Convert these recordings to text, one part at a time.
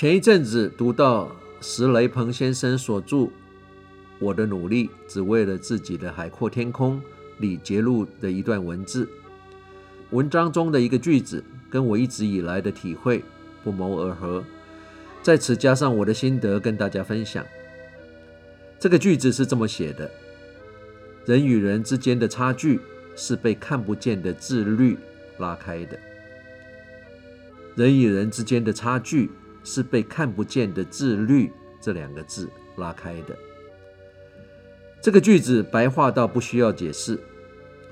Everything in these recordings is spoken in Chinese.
前一阵子读到石雷鹏先生所著《我的努力只为了自己的海阔天空》里节录的一段文字，文章中的一个句子跟我一直以来的体会不谋而合，在此加上我的心得跟大家分享。这个句子是这么写的：人与人之间的差距是被看不见的自律拉开的。人与人之间的差距。是被看不见的自律这两个字拉开的。这个句子白话到不需要解释。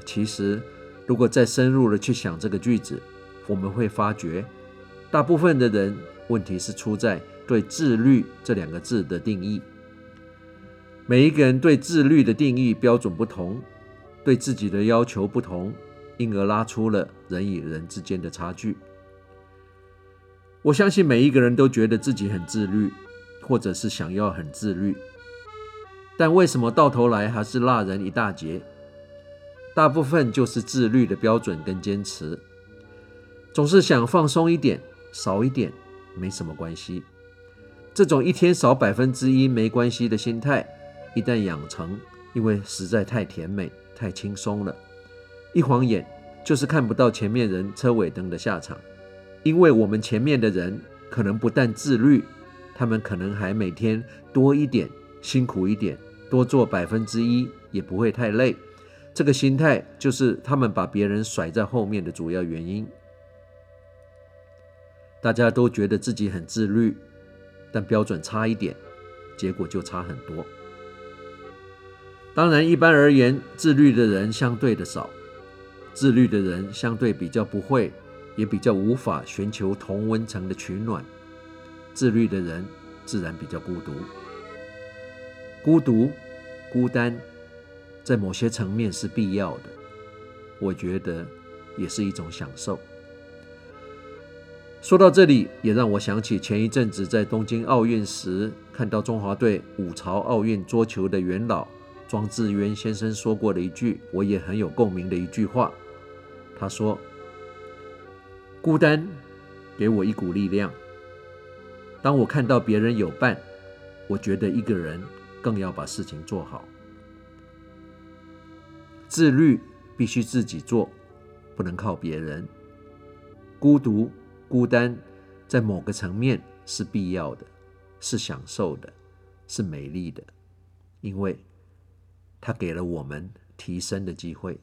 其实，如果再深入的去想这个句子，我们会发觉，大部分的人问题是出在对自律这两个字的定义。每一个人对自律的定义标准不同，对自己的要求不同，因而拉出了人与人之间的差距。我相信每一个人都觉得自己很自律，或者是想要很自律，但为什么到头来还是落人一大截？大部分就是自律的标准跟坚持，总是想放松一点，少一点没什么关系。这种一天少百分之一没关系的心态，一旦养成，因为实在太甜美、太轻松了，一晃眼就是看不到前面人车尾灯的下场。因为我们前面的人可能不但自律，他们可能还每天多一点、辛苦一点，多做百分之一也不会太累。这个心态就是他们把别人甩在后面的主要原因。大家都觉得自己很自律，但标准差一点，结果就差很多。当然，一般而言，自律的人相对的少，自律的人相对比较不会。也比较无法寻求同温层的取暖，自律的人自然比较孤独。孤独、孤单，在某些层面是必要的，我觉得也是一种享受。说到这里，也让我想起前一阵子在东京奥运时，看到中华队五朝奥运桌球的元老庄智渊先生说过的一句，我也很有共鸣的一句话。他说。孤单给我一股力量。当我看到别人有伴，我觉得一个人更要把事情做好。自律必须自己做，不能靠别人。孤独、孤单，在某个层面是必要的，是享受的，是美丽的，因为它给了我们提升的机会。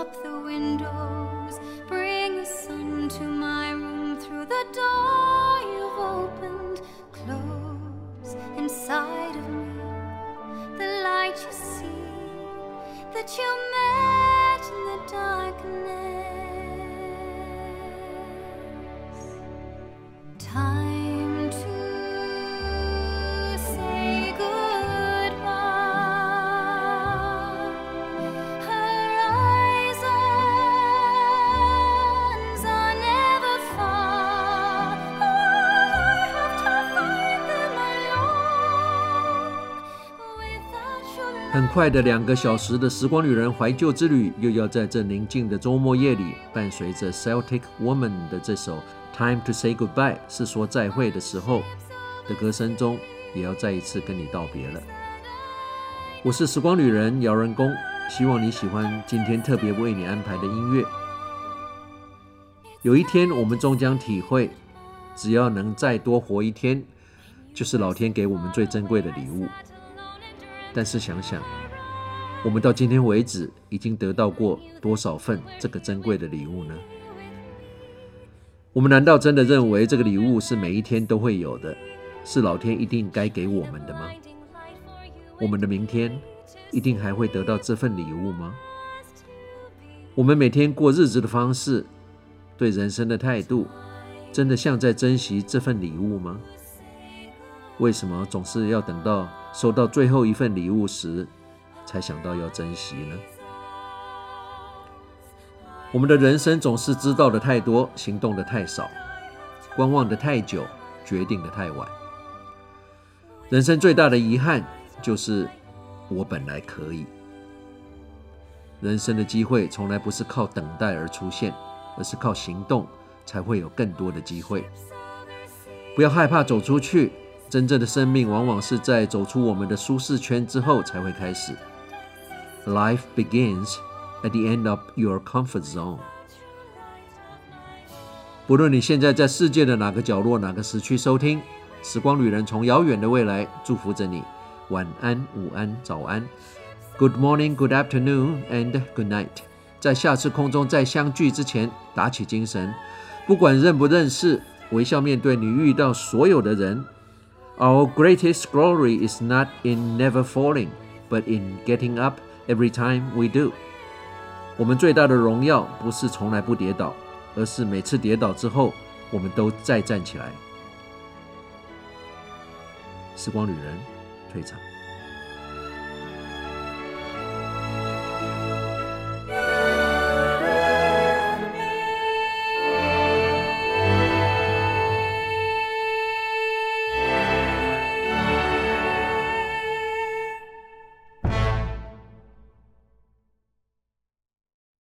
up the windows, bring the sun to my room through the door you've opened. Close inside of me the light you see that you met in the darkness. 很快的两个小时的时光旅人怀旧之旅，又要在这宁静的周末夜里，伴随着 Celtic Woman 的这首《Time to Say Goodbye》是说再会的时候的歌声中，也要再一次跟你道别了。我是时光旅人姚仁公，希望你喜欢今天特别为你安排的音乐。有一天，我们终将体会，只要能再多活一天，就是老天给我们最珍贵的礼物。但是想想，我们到今天为止已经得到过多少份这个珍贵的礼物呢？我们难道真的认为这个礼物是每一天都会有的？是老天一定该给我们的吗？我们的明天一定还会得到这份礼物吗？我们每天过日子的方式，对人生的态度，真的像在珍惜这份礼物吗？为什么总是要等到收到最后一份礼物时，才想到要珍惜呢？我们的人生总是知道的太多，行动的太少，观望的太久，决定的太晚。人生最大的遗憾就是我本来可以。人生的机会从来不是靠等待而出现，而是靠行动才会有更多的机会。不要害怕走出去，真正的生命往往是在走出我们的舒适圈之后才会开始。Life begins at the end of your comfort zone。不论你现在在世界的哪个角落、哪个时区收听，时光旅人从遥远的未来祝福着你。晚安、午安、早安。Good morning, good afternoon, and good night。在下次空中再相聚之前，打起精神，不管认不认识，微笑面对你遇到所有的人。Our greatest glory is not in never falling, but in getting up. Every time we do，我们最大的荣耀不是从来不跌倒，而是每次跌倒之后，我们都再站起来。时光旅人退场。